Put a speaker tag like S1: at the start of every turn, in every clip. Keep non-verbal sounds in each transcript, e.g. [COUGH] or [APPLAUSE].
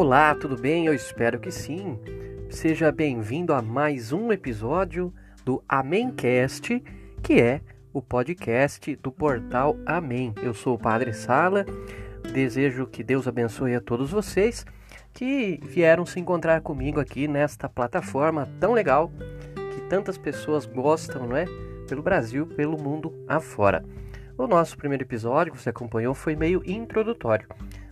S1: Olá, tudo bem? Eu espero que sim. Seja bem-vindo a mais um episódio do Amémcast, que é o podcast do portal Amém. Eu sou o Padre Sala. Desejo que Deus abençoe a todos vocês que vieram se encontrar comigo aqui nesta plataforma tão legal que tantas pessoas gostam, não é? Pelo Brasil, pelo mundo afora. O nosso primeiro episódio que você acompanhou foi meio introdutório.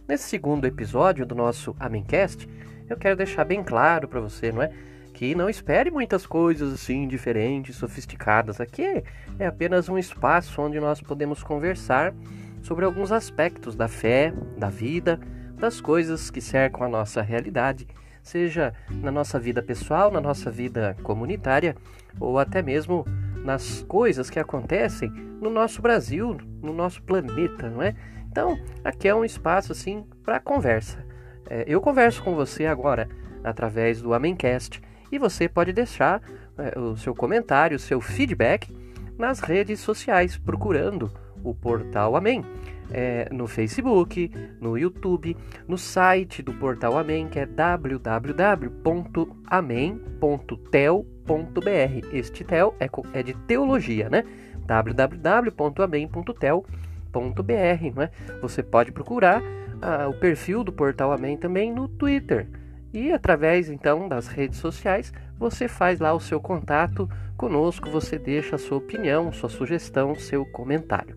S1: Nesse segundo episódio do nosso Amencast, eu quero deixar bem claro para você, não é? Que não espere muitas coisas assim diferentes, sofisticadas. Aqui é apenas um espaço onde nós podemos conversar sobre alguns aspectos da fé, da vida, das coisas que cercam a nossa realidade, seja na nossa vida pessoal, na nossa vida comunitária ou até mesmo nas coisas que acontecem no nosso Brasil, no nosso planeta, não é? Então, aqui é um espaço assim para conversa. É, eu converso com você agora através do Amencast e você pode deixar é, o seu comentário, o seu feedback nas redes sociais, procurando o portal Amém. É, no Facebook, no YouTube, no site do Portal Amém, que é www.amém.tel.br. Este tel é, é de teologia, né? www.amém.tel.br não é? Você pode procurar ah, o perfil do Portal Amém também no Twitter. E através então das redes sociais, você faz lá o seu contato conosco, você deixa a sua opinião, sua sugestão, seu comentário.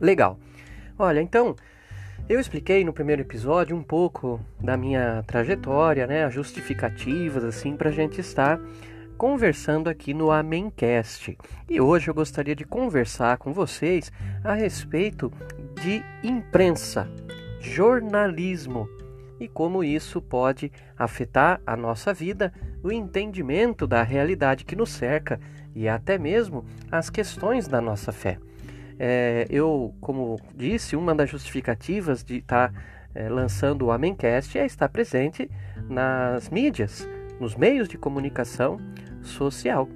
S1: Legal. Olha, então, eu expliquei no primeiro episódio um pouco da minha trajetória, né, as justificativas assim para a gente estar conversando aqui no Amencast. E hoje eu gostaria de conversar com vocês a respeito de imprensa, jornalismo e como isso pode afetar a nossa vida, o entendimento da realidade que nos cerca e até mesmo as questões da nossa fé. É, eu, como disse, uma das justificativas de estar tá, é, lançando o Amencast é estar presente nas mídias, nos meios de comunicação, social,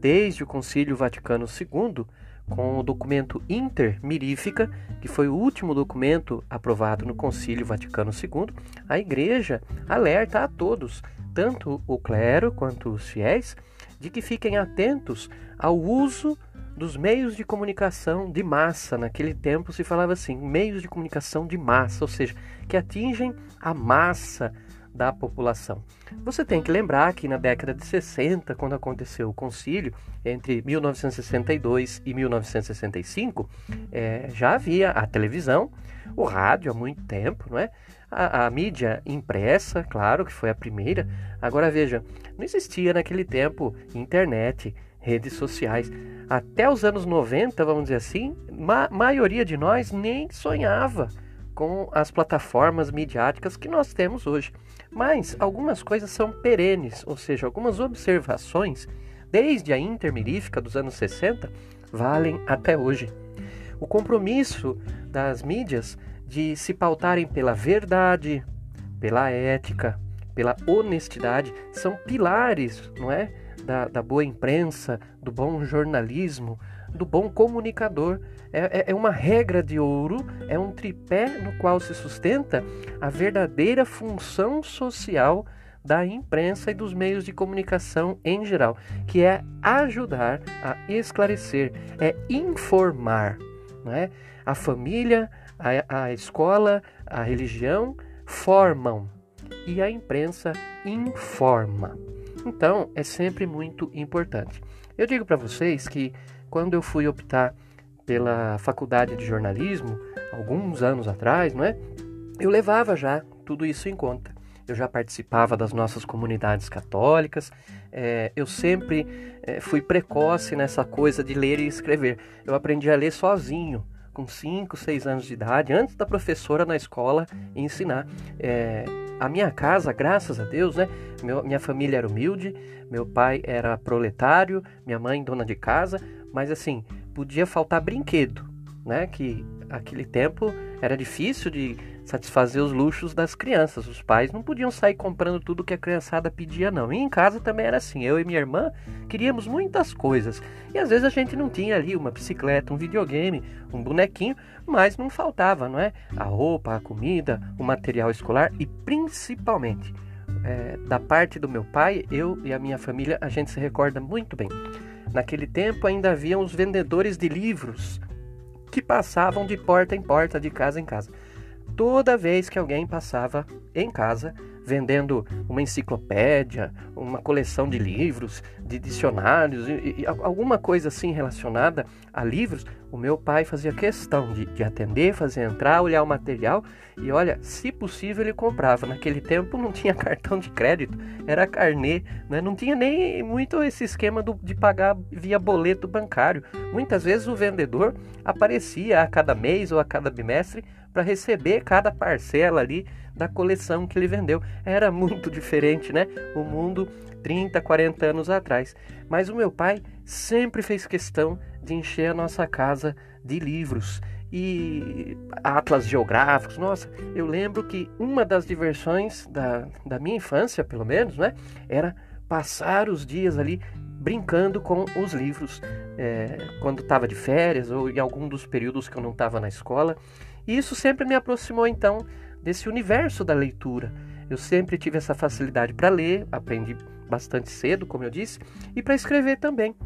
S1: desde o Concílio Vaticano II, com o documento Intermirífica, que foi o último documento aprovado no Concílio Vaticano II, a Igreja alerta a todos, tanto o clero quanto os fiéis, de que fiquem atentos ao uso dos meios de comunicação de massa. Naquele tempo se falava assim, meios de comunicação de massa, ou seja, que atingem a massa da população. Você tem que lembrar que na década de 60, quando aconteceu o concílio, entre 1962 e 1965, é, já havia a televisão, o rádio há muito tempo, não é? A, a, mídia impressa, claro que foi a primeira. Agora veja, não existia naquele tempo internet, redes sociais. Até os anos 90, vamos dizer assim, a maioria de nós nem sonhava com as plataformas midiáticas que nós temos hoje. Mas algumas coisas são perenes, ou seja, algumas observações, desde a intermirífica dos anos 60, valem até hoje. O compromisso das mídias de se pautarem pela verdade, pela ética, pela honestidade, são pilares, não é? Da, da boa imprensa, do bom jornalismo, do bom comunicador. É, é, é, uma regra de ouro, é um tripé no qual se sustenta a verdadeira função social da imprensa e dos meios de comunicação em geral, que é ajudar a esclarecer, é informar. Não é? A família, a, a escola, a religião formam e a imprensa informa. Então, é sempre muito importante. Eu digo para vocês que quando eu fui optar pela faculdade de jornalismo, alguns anos atrás, não é? Eu levava já tudo isso em conta. Eu já participava das nossas comunidades católicas, é, eu sempre é, fui precoce nessa coisa de ler e escrever. Eu aprendi a ler sozinho, com 5, 6 anos de idade, antes da professora na escola ensinar. É, a minha casa, graças a Deus, né? Meu, minha família era humilde, meu pai era proletário, minha mãe dona de casa, mas assim, podia faltar brinquedo, né? Que aquele tempo era difícil de satisfazer os luxos das crianças. Os pais não podiam sair comprando tudo que a criançada pedia, não. E em casa também era assim. Eu e minha irmã queríamos muitas coisas. E às vezes a gente não tinha ali uma bicicleta, um videogame, um bonequinho, mas não faltava, não é? A roupa, a comida, o material escolar e principalmente é, da parte do meu pai, eu e a minha família, a gente se recorda muito bem. Naquele tempo ainda havia os vendedores de livros que passavam de porta em porta, de casa em casa. Toda vez que alguém passava em casa, vendendo uma enciclopédia, uma coleção de livros, de dicionários e, e alguma coisa assim relacionada a livros, o meu pai fazia questão de, de, atender, fazer entrar, olhar o material e olha, se possível ele comprava. Naquele tempo não tinha [LAUGHS] cartão de crédito, era carnê, né? não tinha nem muito esse esquema do, de pagar via boleto bancário. Muitas vezes o vendedor aparecia a cada mês ou a cada bimestre para receber cada parcela ali da coleção que ele vendeu. Era muito [LAUGHS] diferente, né? O mundo 30, 40 anos atrás. Mas o meu pai sempre fez questão de encher a nossa casa de livros e atlas geográficos. Nossa, eu lembro que uma das diversões da, da minha infância, pelo menos, né, era passar os dias ali brincando com os livros é, quando estava de férias ou em algum dos períodos que eu não estava na escola. E isso sempre me aproximou então desse universo da leitura. Eu sempre tive essa facilidade para ler, aprendi bastante cedo, como eu disse, e para escrever também.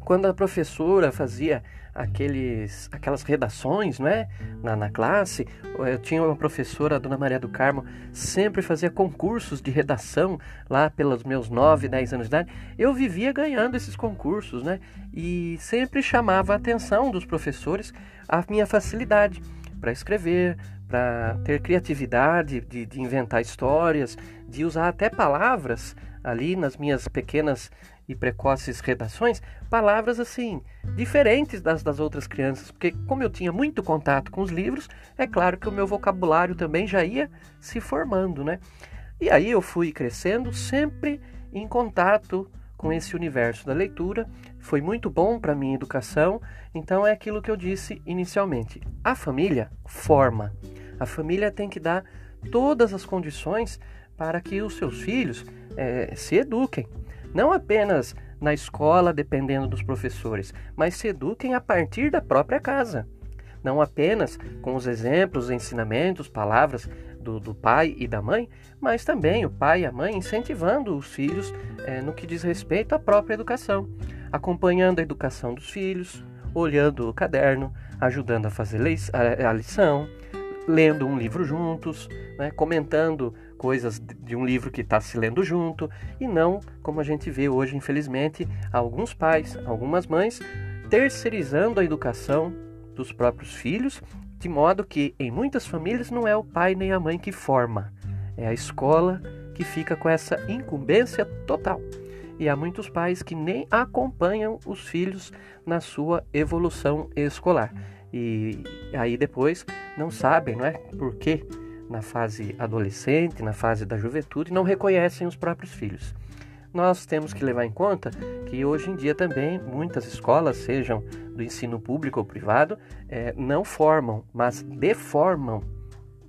S1: Quando a professora fazia aqueles, aquelas redações não é? na, na classe, eu tinha uma professora, a dona Maria do Carmo, sempre fazia concursos de redação lá pelos meus 9, 10 anos de idade. Eu vivia ganhando esses concursos né? e sempre chamava a atenção dos professores a minha facilidade para escrever, para ter criatividade de, de, inventar histórias, de usar até palavras ali nas minhas pequenas e precoces redações, palavras assim, diferentes das das outras crianças, porque como eu tinha muito contato com os livros, é claro que o meu vocabulário também já ia se formando, né? E aí eu fui crescendo sempre em contato com esse universo da leitura. Foi muito bom para minha educação. Então é aquilo que eu disse inicialmente. A família forma. A família tem que dar todas as condições para que os seus filhos é, se eduquem. Não apenas na escola, dependendo dos professores, mas se eduquem a partir da própria casa. Não apenas com os exemplos, ensinamentos, palavras do, do pai e da mãe, mas também o pai e a mãe incentivando os filhos é, no que diz respeito à própria educação, acompanhando a educação dos filhos, olhando o caderno, ajudando a fazer a, a lição, lendo um livro juntos, né, comentando coisas de um livro que está se lendo junto, e não, como a gente vê hoje, infelizmente, alguns pais, algumas mães, terceirizando a educação dos próprios filhos, de modo que em muitas famílias não é o pai nem a mãe que forma, é a escola que fica com essa incumbência total. E há muitos pais que nem acompanham os filhos na sua evolução escolar. E aí depois não sabem, não é? Por que na fase adolescente, na fase da juventude, não reconhecem os próprios filhos. Nós temos que levar em conta que hoje em dia também muitas escolas, sejam do ensino público ou privado, é, não formam, mas deformam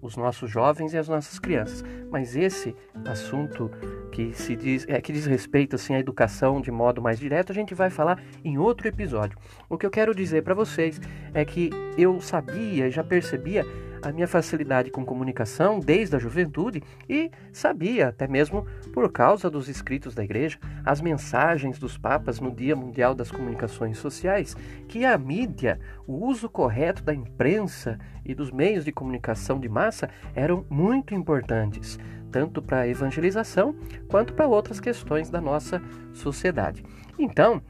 S1: os nossos jovens e as nossas crianças. Mas esse assunto que se diz, é, que diz respeito assim à educação de modo mais direto, a gente vai falar em outro episódio. O que eu quero dizer para vocês é que eu sabia, já percebia a minha facilidade com comunicação desde a juventude e sabia, até mesmo por causa dos escritos da igreja, as mensagens dos papas no Dia Mundial das Comunicações Sociais, que a mídia, o uso correto da imprensa e dos meios de comunicação de massa eram muito importantes, tanto para a evangelização quanto para outras questões da nossa sociedade. Então,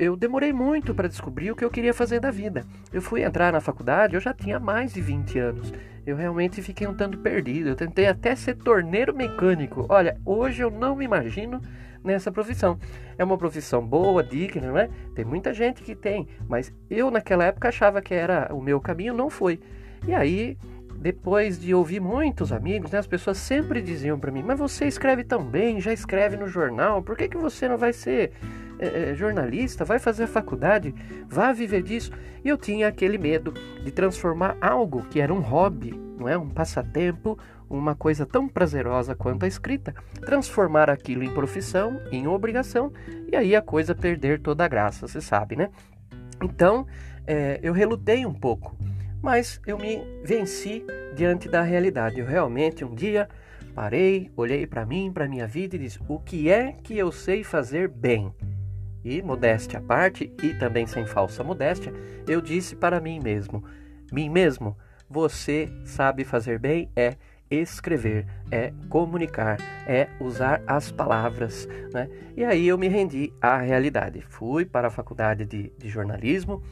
S1: eu demorei muito para descobrir o que eu queria fazer da vida. Eu fui entrar na faculdade, eu já tinha mais de 20 anos. Eu realmente fiquei um tanto perdido. Eu tentei até ser torneiro mecânico. Olha, hoje eu não me imagino nessa profissão. É uma profissão boa, digna, não é? Tem muita gente que tem, mas eu naquela época achava que era o meu caminho, não foi. E aí, depois de ouvir muitos amigos, né, as pessoas sempre diziam para mim: "Mas você escreve tão bem, já escreve no jornal, por que, que você não vai ser é, jornalista, vai fazer faculdade, vá viver disso. E eu tinha aquele medo de transformar algo que era um hobby, não é, um passatempo, uma coisa tão prazerosa quanto a escrita, transformar aquilo em profissão, em obrigação, e aí a coisa perder toda a graça, você sabe, né? Então, é, eu relutei um pouco, mas eu me venci diante da realidade. Eu realmente um dia parei, olhei para mim, para minha vida e disse: o que é que eu sei fazer bem? E modéstia à parte, e também sem falsa modéstia, eu disse para mim mesmo: mim mesmo, você sabe fazer bem é escrever, é comunicar, é usar as palavras. Né? E aí eu me rendi à realidade. Fui para a faculdade de, de jornalismo,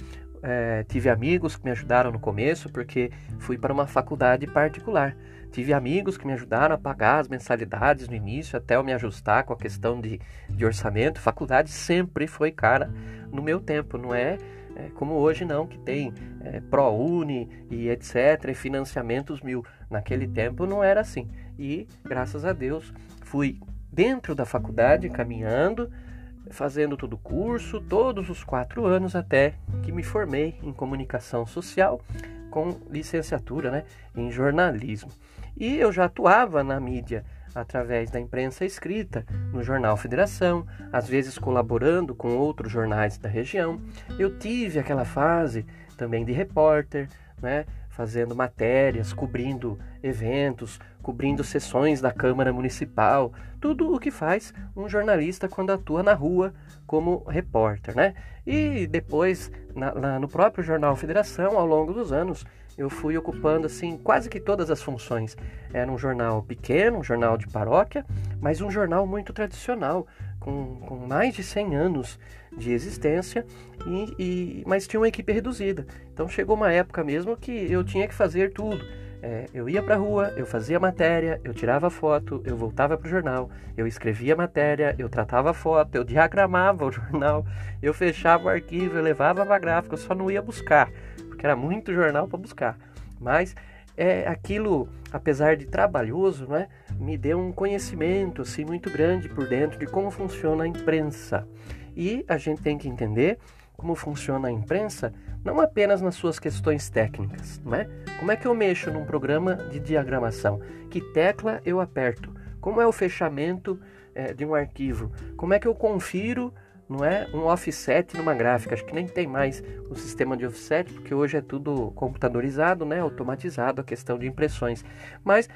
S1: é, tive amigos que me ajudaram no começo, porque fui para uma faculdade particular. Tive amigos que me ajudaram a pagar as mensalidades no início, até eu me ajustar com a questão de, de orçamento. Faculdade sempre foi cara no meu tempo, não é é, como hoje não, que tem é, ProUni e etc, e financiamentos mil. Naquele tempo não era assim. E, graças a Deus, fui dentro da faculdade, caminhando, fazendo todo o curso, todos os quatro anos, até que me formei em comunicação social com licenciatura né, em jornalismo. E eu já atuava na mídia através da imprensa escrita, no jornal Federação, às vezes colaborando com outros jornais da região. Eu tive aquela fase também de repórter, né, fazendo matérias, cobrindo eventos, cobrindo sessões da Câmara Municipal, tudo o que faz um jornalista quando atua na rua como repórter, né? E depois, na, na, no próprio Jornal Federação, ao longo dos anos, eu fui ocupando assim quase que todas as funções. Era um jornal pequeno, um jornal de paróquia, mas um jornal muito tradicional, com, com mais de 100 anos de existência, e, e, mas tinha uma equipe reduzida. Então chegou uma época mesmo que eu tinha que fazer tudo. É, eu ia para a rua, eu fazia matéria, eu tirava foto, eu voltava para o jornal, eu escrevia matéria, eu tratava foto, eu diagramava o [LAUGHS] jornal, eu fechava o arquivo, eu levava para gráfico, eu só não ia buscar porque era muito jornal para buscar. Mas é, aquilo, apesar de trabalhoso, né, me deu um conhecimento assim, muito grande por dentro de como funciona a imprensa. E a gente tem que entender como funciona a imprensa não apenas nas suas questões técnicas, né? Como é que eu mexo num programa de diagramação? Que tecla eu aperto? Como é o fechamento é, de um arquivo? Como é que eu confiro não é um offset numa gráfica. Acho que nem tem mais o sistema de offset, porque hoje é tudo computadorizado, né, automatizado a questão de impressões. Mas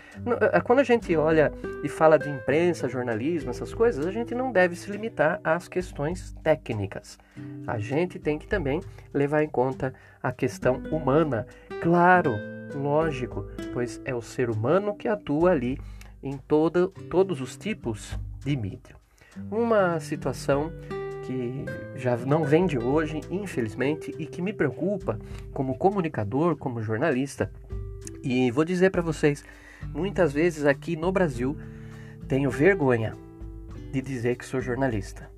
S1: quando a gente olha e fala de imprensa, jornalismo, essas coisas, a gente não deve se limitar às questões técnicas. A gente tem que também levar em conta a questão humana. Claro, lógico, pois é o ser humano que atua ali em todo, todos os tipos de mídia. Uma situação que já não vem de hoje, infelizmente, e que me preocupa como comunicador, como jornalista. E vou dizer para vocês, muitas vezes aqui no Brasil tenho vergonha de dizer que sou jornalista,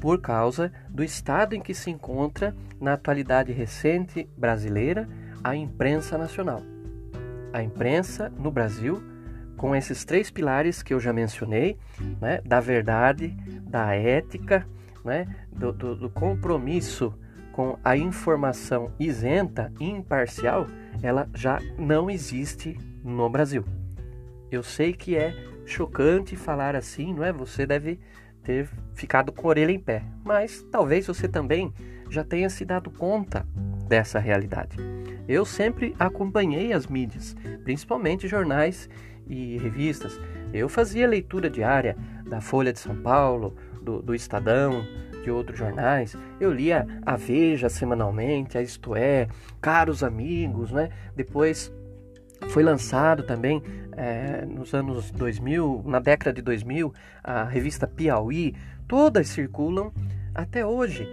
S1: por causa do estado em que se encontra na atualidade recente brasileira a imprensa nacional. A imprensa no Brasil com esses três pilares que eu já mencionei, né, da verdade, da ética né, do, do, do compromisso com a informação isenta imparcial, ela já não existe no Brasil. Eu sei que é chocante falar assim, não é? Você deve ter ficado com a orelha em pé, mas talvez você também já tenha se dado conta dessa realidade. Eu sempre acompanhei as mídias, principalmente jornais e revistas. Eu fazia leitura diária da Folha de São Paulo, do, do Estadão, de outros jornais. Eu lia a Veja semanalmente, a Isto É, Caros Amigos, né? Depois foi lançado também é, nos anos 2000, na década de 2000, a revista Piauí. Todas circulam até hoje.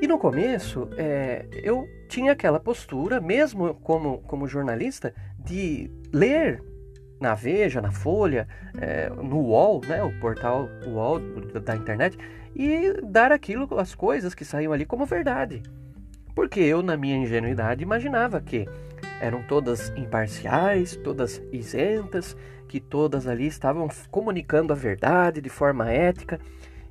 S1: E no começo, é, eu tinha aquela postura, mesmo como, como jornalista, de ler na Veja, na Folha, é, no UOL, né, o portal UOL da internet, e dar aquilo, as coisas que saíam ali como verdade. Porque eu, na minha ingenuidade, imaginava que eram todas imparciais, todas isentas, que todas ali estavam comunicando a verdade de forma ética.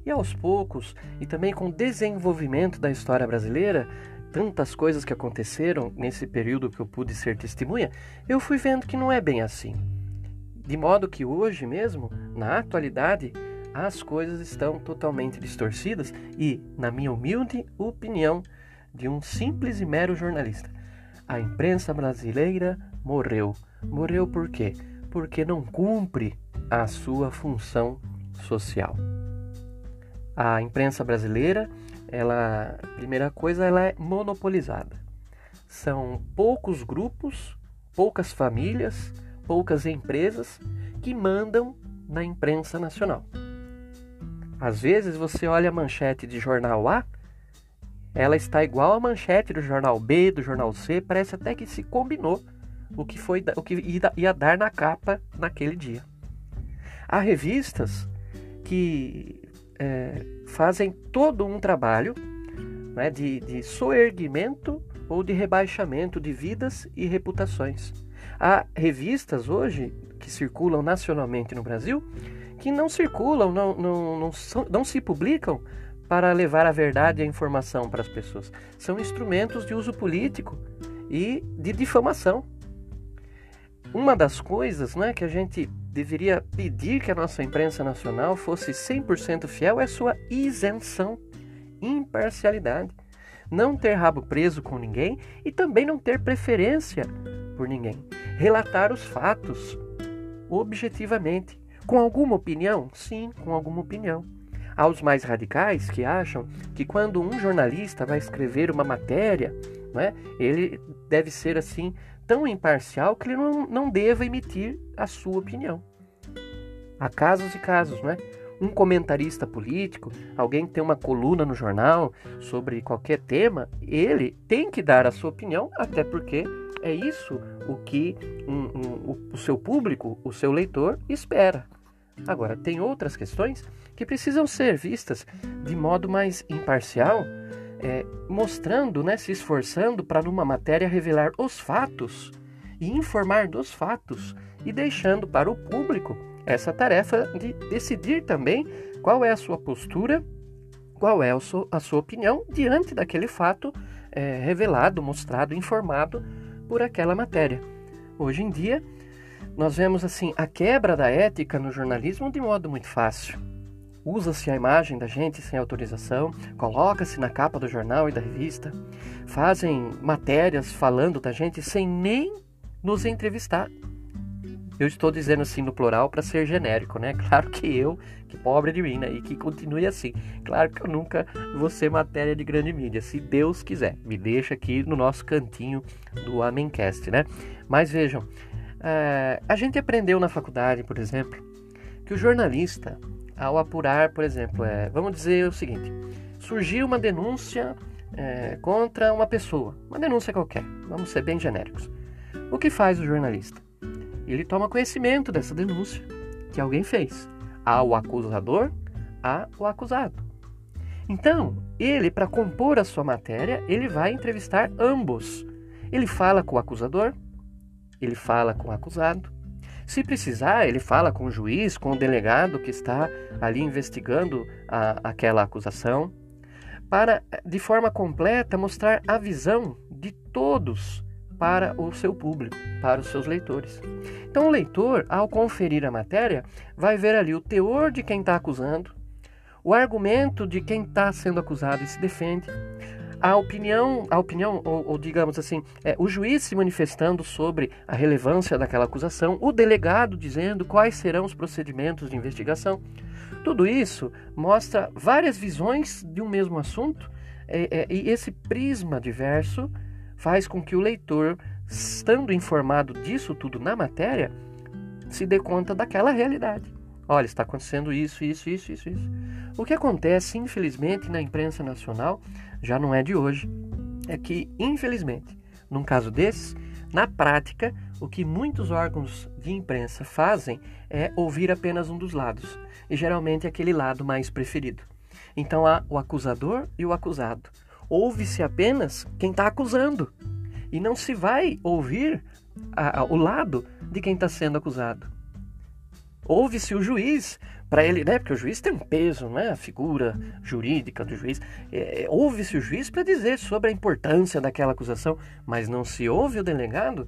S1: E aos poucos, e também com o desenvolvimento da história brasileira, tantas coisas que aconteceram nesse período que eu pude ser testemunha, eu fui vendo que não é bem assim. De modo que hoje mesmo, na atualidade, as coisas estão totalmente distorcidas e, na minha humilde opinião, de um simples e mero jornalista, a imprensa brasileira morreu. Morreu por quê? Porque não cumpre a sua função social. A imprensa brasileira, ela, primeira coisa, ela é monopolizada. São poucos grupos, poucas famílias, poucas empresas que mandam na imprensa nacional. Às vezes você olha a manchete de jornal A, ela está igual à manchete do jornal B, do jornal C, parece até que se combinou o que foi o que ia dar na capa naquele dia. Há revistas que é, fazem todo um trabalho né, de, de soerguimento ou de rebaixamento de vidas e reputações. Há revistas hoje que circulam nacionalmente no Brasil que não circulam, não, não, não, não se publicam para levar a verdade e a informação para as pessoas. São instrumentos de uso político e de difamação. Uma das coisas né, que a gente deveria pedir que a nossa imprensa nacional fosse 100% fiel é sua isenção, imparcialidade. Não ter rabo preso com ninguém e também não ter preferência por ninguém. Relatar os fatos objetivamente com alguma opinião? Sim, com alguma opinião. Há os mais radicais que acham que quando um jornalista vai escrever uma matéria, né, ele deve ser assim tão imparcial que ele não, não deva emitir a sua opinião. Há casos e casos, né? Um comentarista político, alguém que tem uma coluna no jornal sobre qualquer tema, ele tem que dar a sua opinião, até porque é isso o que um, um, o, seu público, o seu leitor, espera. Agora, tem outras questões que precisam ser vistas de modo mais imparcial, é, mostrando, né, se esforçando para numa matéria revelar os fatos e informar dos fatos e deixando para o público essa tarefa de decidir também qual é a sua postura, qual é a sua opinião diante daquele fato é, revelado, mostrado, informado por aquela matéria. Hoje em dia, nós vemos assim a quebra da ética no jornalismo de modo muito fácil. Usa-se a imagem da gente sem autorização, coloca-se na capa do jornal e da revista, fazem matérias falando da gente sem nem nos entrevistar. Eu estou dizendo assim no plural para ser genérico, né? [LAUGHS] Claro que eu, que pobre de mim, né? E que continue assim. Claro que eu nunca vou ser matéria de grande mídia, se Deus quiser. Me deixa aqui no nosso cantinho do Amencast, né? Mas vejam, é, a gente aprendeu na faculdade, por exemplo, que o jornalista, ao apurar, por exemplo, é, vamos dizer o seguinte: surgiu uma denúncia é, contra uma pessoa, uma denúncia qualquer, vamos ser bem genéricos. O que faz o jornalista? Ele toma conhecimento dessa denúncia que alguém fez. Há o acusador, há o acusado. Então, ele, para compor a sua matéria, ele vai entrevistar ambos. Ele fala com o acusador, ele fala com o acusado. Se precisar, ele fala com o juiz, com o delegado que está ali investigando a, aquela acusação, para, de forma completa, mostrar a visão de todos para o seu público, para os seus leitores. Então, o leitor, ao conferir a matéria, vai ver ali o teor de quem está acusando, o argumento de quem está sendo acusado e se defende, a opinião, a opinião ou, ou digamos assim, é, o juiz se manifestando sobre a relevância daquela acusação, o delegado dizendo quais serão os procedimentos de investigação. Tudo isso mostra várias visões de um mesmo assunto é, é, e esse prisma diverso faz com que o leitor, estando informado disso tudo na matéria, se dê conta daquela realidade. Olha, está acontecendo isso, isso, isso, isso, isso. O que acontece, infelizmente, na imprensa nacional já não é de hoje. É que, infelizmente, num caso desses, na prática, o que muitos órgãos de imprensa fazem é ouvir apenas um dos lados, e geralmente aquele lado mais preferido. Então há o acusador e o acusado. Ouve-se apenas quem está acusando, e não se vai ouvir a, a, o lado de quem está sendo acusado. Ouve-se o juiz para ele, né? Porque o juiz tem um peso, né? A figura jurídica do juiz. É, ouve-se o juiz para dizer sobre a importância daquela acusação, mas não se ouve o delegado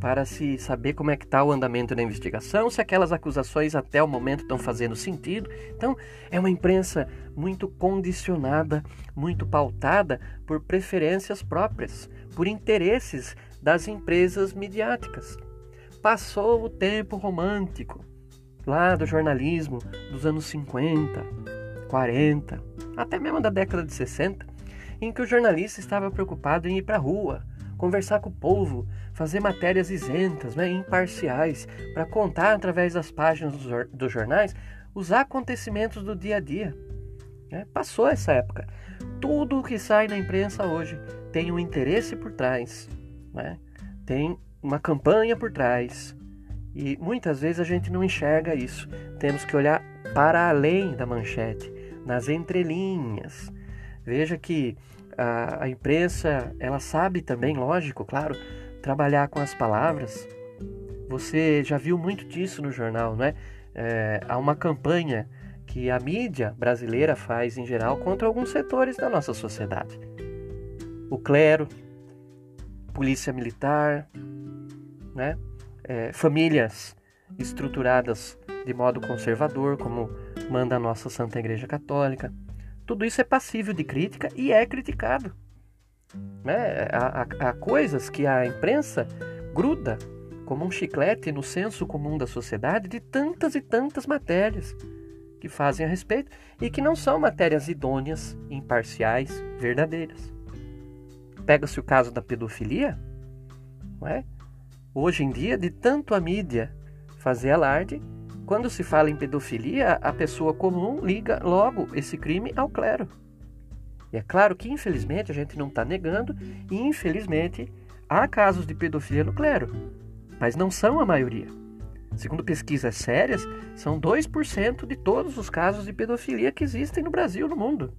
S1: para se saber como é que está o andamento da investigação, se aquelas acusações até o momento estão fazendo sentido. Então, é uma imprensa muito condicionada, muito pautada por preferências próprias, por interesses das empresas midiáticas. Passou o tempo romântico lá do jornalismo dos anos 50, 40, até mesmo da década de 60, em que o jornalista estava preocupado em ir para a rua, conversar com o povo, fazer matérias isentas, né, imparciais, para contar através das páginas dos jornais os acontecimentos do dia a dia. Né? Passou essa época. Tudo o que sai na imprensa hoje tem um interesse por trás, né? tem uma campanha por trás, e muitas vezes a gente não enxerga isso. Temos que olhar para além da manchete, nas entrelinhas. Veja que a, a imprensa, ela sabe também, lógico, claro, trabalhar com as palavras. Você já viu muito disso no jornal, não é? é há uma campanha que a mídia brasileira faz em geral contra alguns setores da nossa sociedade. O clero, polícia militar, né? é, famílias estruturadas de modo conservador, como manda a nossa Santa Igreja Católica. Tudo isso é passível de crítica e é criticado. Né? Há, há, há coisas que a imprensa gruda como um chiclete no senso comum da sociedade de tantas e tantas matérias que fazem a respeito e que não são matérias idôneas, imparciais, verdadeiras. Pega-se o caso da pedofilia, não é? Hoje em dia, de tanto a mídia fazer alarde, quando se fala em pedofilia, a pessoa comum liga logo esse crime ao clero. E é claro que, infelizmente, a gente não está negando, e infelizmente há casos de pedofilia no clero, mas não são a maioria. Segundo pesquisas sérias, são 2% de todos os casos de pedofilia que existem no Brasil e no mundo.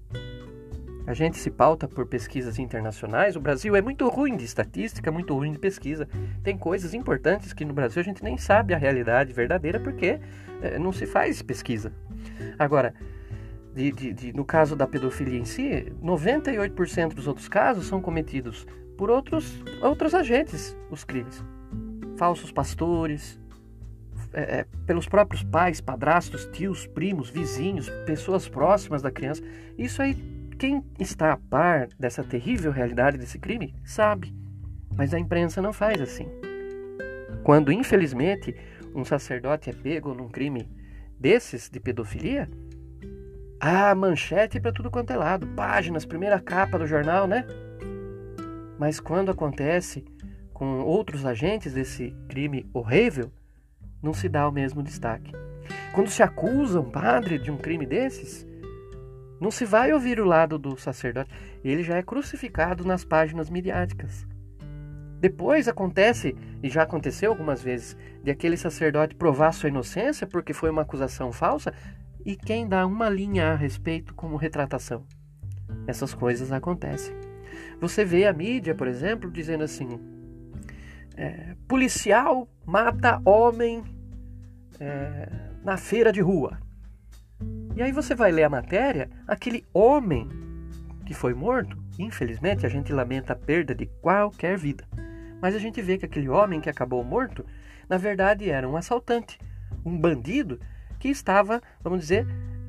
S1: A gente se pauta por pesquisas internacionais. O Brasil é muito ruim de estatística, muito ruim de pesquisa. Tem coisas importantes que no Brasil a gente nem sabe a realidade verdadeira porque é, não se faz pesquisa. Agora, de, de, de, no caso da pedofilia em si, 98% dos outros casos são cometidos por outros, outros agentes, os crimes. Falsos pastores, é, é, pelos próprios pais, padrastos, tios, primos, vizinhos, pessoas próximas da criança. Isso aí quem está a par dessa terrível realidade desse crime sabe, mas a imprensa não faz assim. Quando, infelizmente, um sacerdote é pego num crime desses de pedofilia, há manchete para tudo quanto é lado, páginas, primeira capa do jornal, né? Mas quando acontece com outros agentes desse crime horrível, não se dá o mesmo destaque. Quando se acusa um padre de um crime desses, não se vai ouvir o lado do sacerdote. Ele já é crucificado nas páginas midiáticas. Depois acontece, e já aconteceu algumas vezes, de aquele sacerdote provar sua inocência porque foi uma acusação falsa, e quem dá uma linha a respeito como retratação. Essas coisas acontecem. Você vê a mídia, por exemplo, dizendo assim: é, policial mata homem é, na feira de rua. E aí você vai ler a matéria, aquele homem que foi morto, infelizmente a gente lamenta a perda de qualquer vida. Mas a gente vê que aquele homem que acabou morto, na verdade era um assaltante, um bandido que estava, vamos dizer,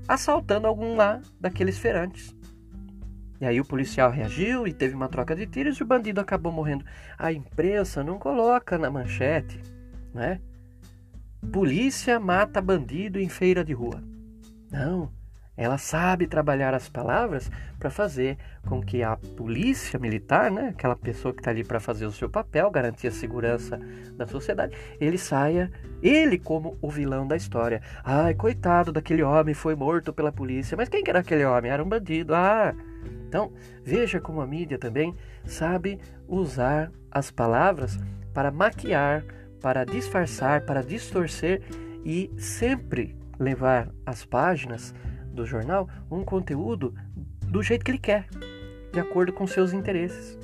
S1: assaltando algum lá daqueles feirantes. E aí o policial reagiu e teve uma troca de tiros e o bandido acabou morrendo. A imprensa não coloca na manchete, né? Polícia mata bandido em feira de rua. Não, ela sabe trabalhar as palavras para fazer com que a polícia militar, né, aquela pessoa que está ali para fazer o seu papel, garantir a segurança da sociedade, ele saia, ele como o vilão da história. Ai, coitado daquele homem, foi morto pela polícia. Mas quem era aquele homem? Era um bandido. Ah, então veja como a mídia também sabe usar as palavras para maquiar, para disfarçar, para distorcer e sempre levar às páginas do jornal um conteúdo do jeito que ele quer, de acordo com seus interesses.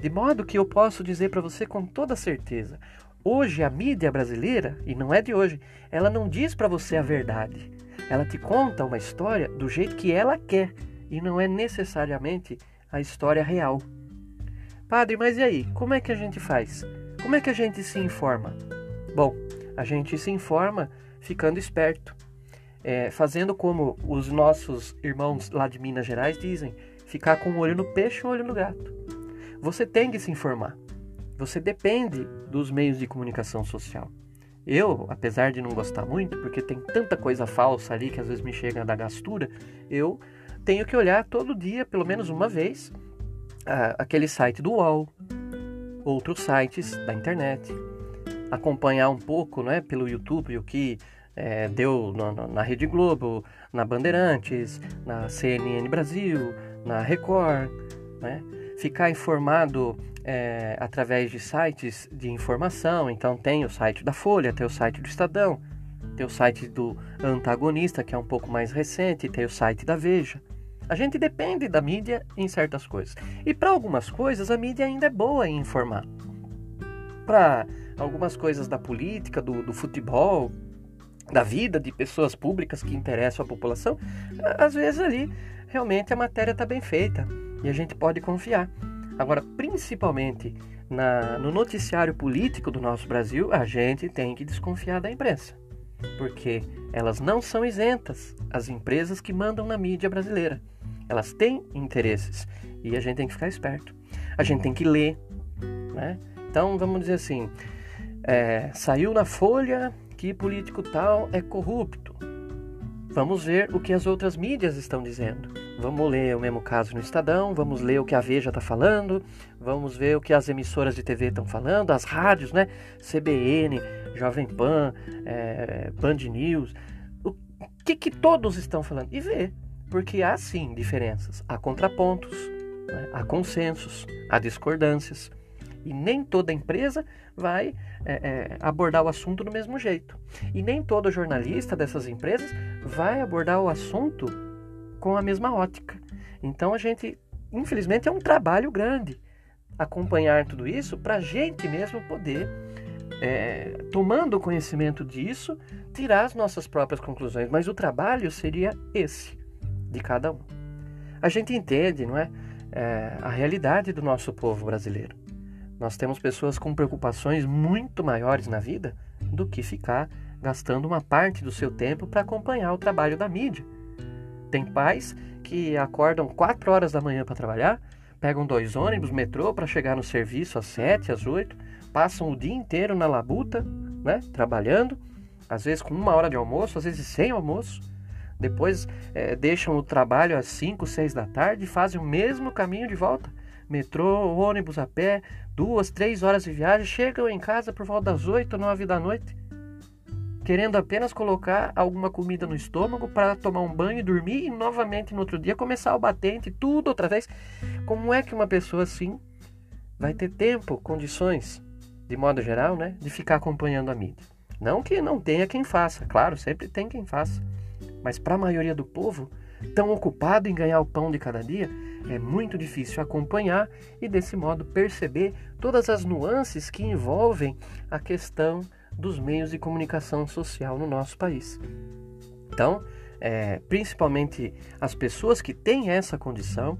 S1: De modo que eu posso dizer para você com toda certeza: hoje a mídia brasileira, e não é de hoje, ela não diz para você a verdade. ela te conta uma história do jeito que ela quer e não é necessariamente a história real. Padre, mas e aí? Como é que a gente faz? Como é que a gente se informa? Bom, a gente se informa ficando esperto, é, fazendo como os nossos irmãos lá de Minas Gerais dizem: ficar com o olho no peixe e o olho no gato. Você tem que se informar. Você depende dos meios de comunicação social. Eu, apesar de não gostar muito, porque tem tanta coisa falsa ali que às vezes me chega da gastura, eu tenho que olhar todo dia, pelo menos uma vez, aquele site do UOL, outros sites da internet, acompanhar um pouco né, pelo YouTube o que é, deu na, na, Rede Globo, na Bandeirantes, na CNN Brasil, na Record, né? ficar informado é, através de sites de informação. Então tem o site da Folha, tem o site do Estadão, tem o site do Antagonista, que é um pouco mais recente, tem o site da Veja. A gente depende da mídia em certas coisas. E para algumas coisas, a mídia ainda é boa em informar. Para algumas coisas da política, do, do futebol, da vida de pessoas públicas que interessam a população, às vezes ali realmente a matéria está bem feita e a gente pode confiar. Agora, principalmente na, no noticiário político do nosso Brasil, a gente tem que desconfiar da imprensa, porque elas não são isentas, as empresas que mandam na mídia brasileira. Elas têm interesses e a gente tem que ficar esperto. A gente tem que ler, né? Então vamos dizer assim, é, saiu na Folha que político tal é corrupto. Vamos ver o que as outras mídias estão dizendo. Vamos ler o mesmo caso no Estadão, vamos ler o que a Veja está falando, vamos ver o que as emissoras de TV estão falando, as rádios, né? CBN, Jovem Pan, é, Band News, o que, que todos estão falando. E ver porque há sim diferenças, há contrapontos, né? há consensos, há discordâncias. E nem toda empresa vai é, é, abordar o assunto do mesmo jeito. E nem todo jornalista dessas empresas vai abordar o assunto com a mesma ótica. Então a gente, infelizmente, é um trabalho grande acompanhar tudo isso para a gente mesmo poder, é, tomando conhecimento disso, tirar as nossas próprias conclusões. Mas o trabalho seria esse de cada um. A gente entende, não é, é a realidade do nosso povo brasileiro. Nós temos pessoas com preocupações muito maiores na vida do que ficar gastando uma parte do seu tempo para acompanhar o trabalho da mídia. Tem pais que acordam 4 horas da manhã para trabalhar, pegam dois ônibus, metrô para chegar no serviço às 7, às 8, passam o dia inteiro na labuta, né, trabalhando, às vezes com uma hora de almoço, às vezes sem almoço, depois é, deixam o trabalho às 5, 6 da tarde e fazem o mesmo caminho de volta. Metrô, ônibus a pé, duas, três horas de viagem, chegam em casa por volta das 8, 9 da noite, querendo apenas colocar alguma comida no estômago para tomar um banho, dormir e novamente no outro dia começar o batente, tudo outra vez. Como é que uma pessoa assim vai ter tempo, condições, de modo geral, né, de ficar acompanhando a mídia? Não que não tenha quem faça, claro, sempre tem quem faça. Mas para a maioria do povo, tão ocupado em ganhar o pão de cada dia, é muito difícil acompanhar e, desse modo, perceber todas as nuances que envolvem a questão dos meios de comunicação social no nosso país. Então, é, principalmente as pessoas que têm essa condição,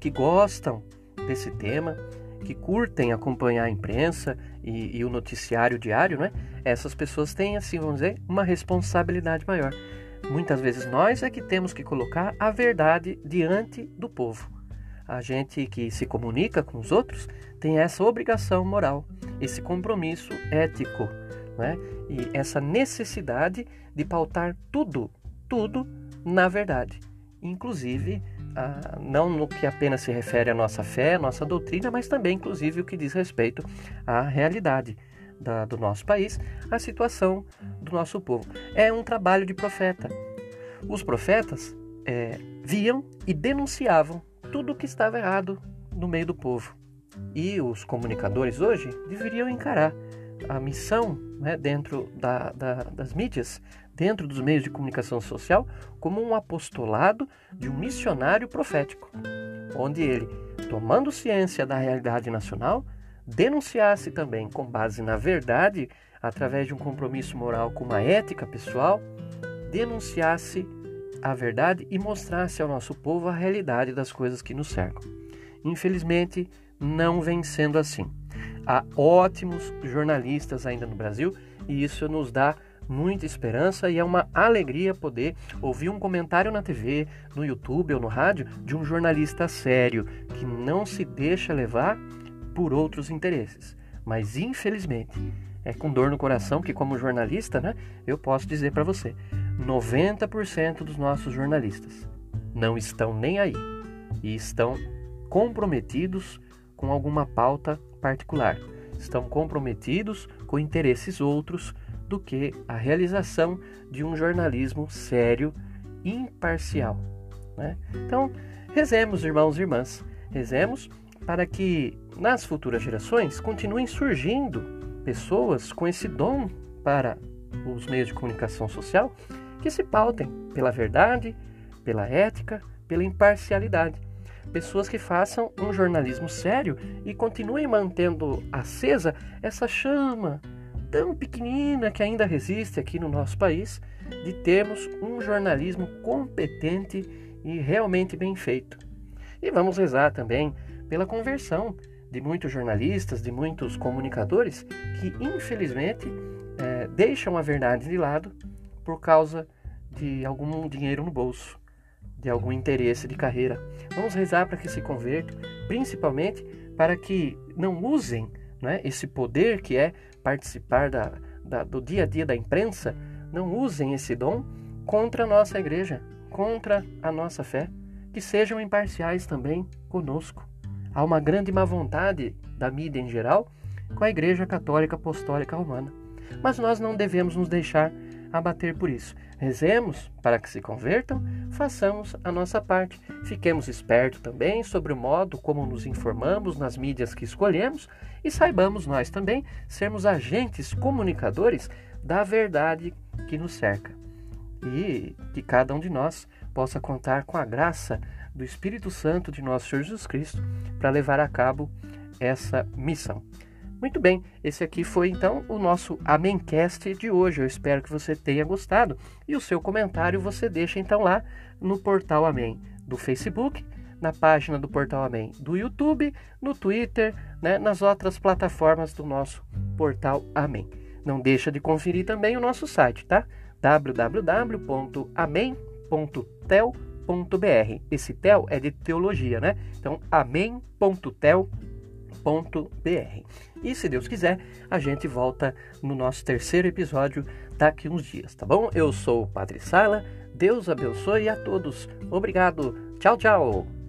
S1: que gostam desse tema, que curtem acompanhar a imprensa e, e o noticiário diário, né? essas pessoas têm, assim, vamos dizer, uma responsabilidade maior. Muitas vezes nós é que temos que colocar a verdade diante do povo. A gente que se comunica com os outros tem essa obrigação moral, esse compromisso ético, né? e essa necessidade de pautar tudo, tudo na verdade, inclusive ah, não no que apenas se refere à nossa fé, à nossa doutrina, mas também, inclusive, o que diz respeito à realidade da, do nosso país, a situação do nosso povo. É um trabalho de profeta. Os profetas é, viam e denunciavam tudo o que estava errado no meio do povo. E os comunicadores hoje deveriam encarar a missão né, dentro da, da, das mídias, dentro dos meios de comunicação social, como um apostolado de um missionário profético, onde ele, tomando ciência da realidade nacional, denunciasse também, com base na verdade, através de um compromisso moral com uma ética pessoal, denunciasse a verdade e mostrasse ao nosso povo a realidade das coisas que nos cercam. Infelizmente, não vem sendo assim. Há ótimos jornalistas ainda no Brasil e isso nos dá muita esperança e é uma alegria poder ouvir um comentário na TV, no YouTube ou no rádio de um jornalista sério que não se deixa levar por outros interesses. Mas infelizmente, é com dor no coração que como jornalista, né, eu posso dizer para você, 90% dos nossos jornalistas não estão nem aí e estão comprometidos com alguma pauta particular. Estão comprometidos com interesses outros do que a realização de um jornalismo sério, imparcial. Né? Então, rezemos, irmãos e irmãs, rezemos para que nas futuras gerações continuem surgindo pessoas com esse dom para os meios de comunicação social que se pautem pela verdade, pela ética, pela imparcialidade. Pessoas que façam um jornalismo sério e continuem mantendo acesa essa chama tão pequenina que ainda resiste aqui no nosso país, de termos um jornalismo competente e realmente bem feito. E vamos rezar também pela conversão de muitos jornalistas, de muitos comunicadores que infelizmente é, deixam a verdade de lado por causa de algum dinheiro no bolso, de algum interesse de carreira. Vamos rezar para que se convertam, principalmente para que não usem né, esse poder que é participar da, da, do dia a dia da imprensa, não usem esse dom contra a nossa igreja, contra a nossa fé, que sejam imparciais também conosco. Há uma grande má vontade da mídia em geral com a Igreja Católica Apostólica Romana. Mas nós não devemos nos deixar abater por isso. Rezemos para que se convertam, façamos a nossa parte. Fiquemos espertos também sobre o modo como nos informamos nas mídias que escolhemos e saibamos nós também sermos agentes comunicadores da verdade que nos cerca. E que cada um de nós possa contar com a graça do Espírito Santo de nosso Senhor Jesus Cristo para levar a cabo essa missão. Muito bem, esse aqui foi então o nosso Amencast de hoje. Eu espero que você tenha gostado e o seu comentário você deixa então lá no portal Amém do Facebook, na página do portal Amém do YouTube, no Twitter, né, nas outras plataformas do nosso portal Amém. Não deixa de conferir também o nosso site, tá? www.amém.tel.br. Esse tel é de teologia, né? Então, amém.tel.br e se Deus quiser, a gente volta no nosso terceiro episódio daqui uns dias, tá bom? Eu sou o Padre Sala, Deus abençoe a todos. Obrigado. Tchau, tchau.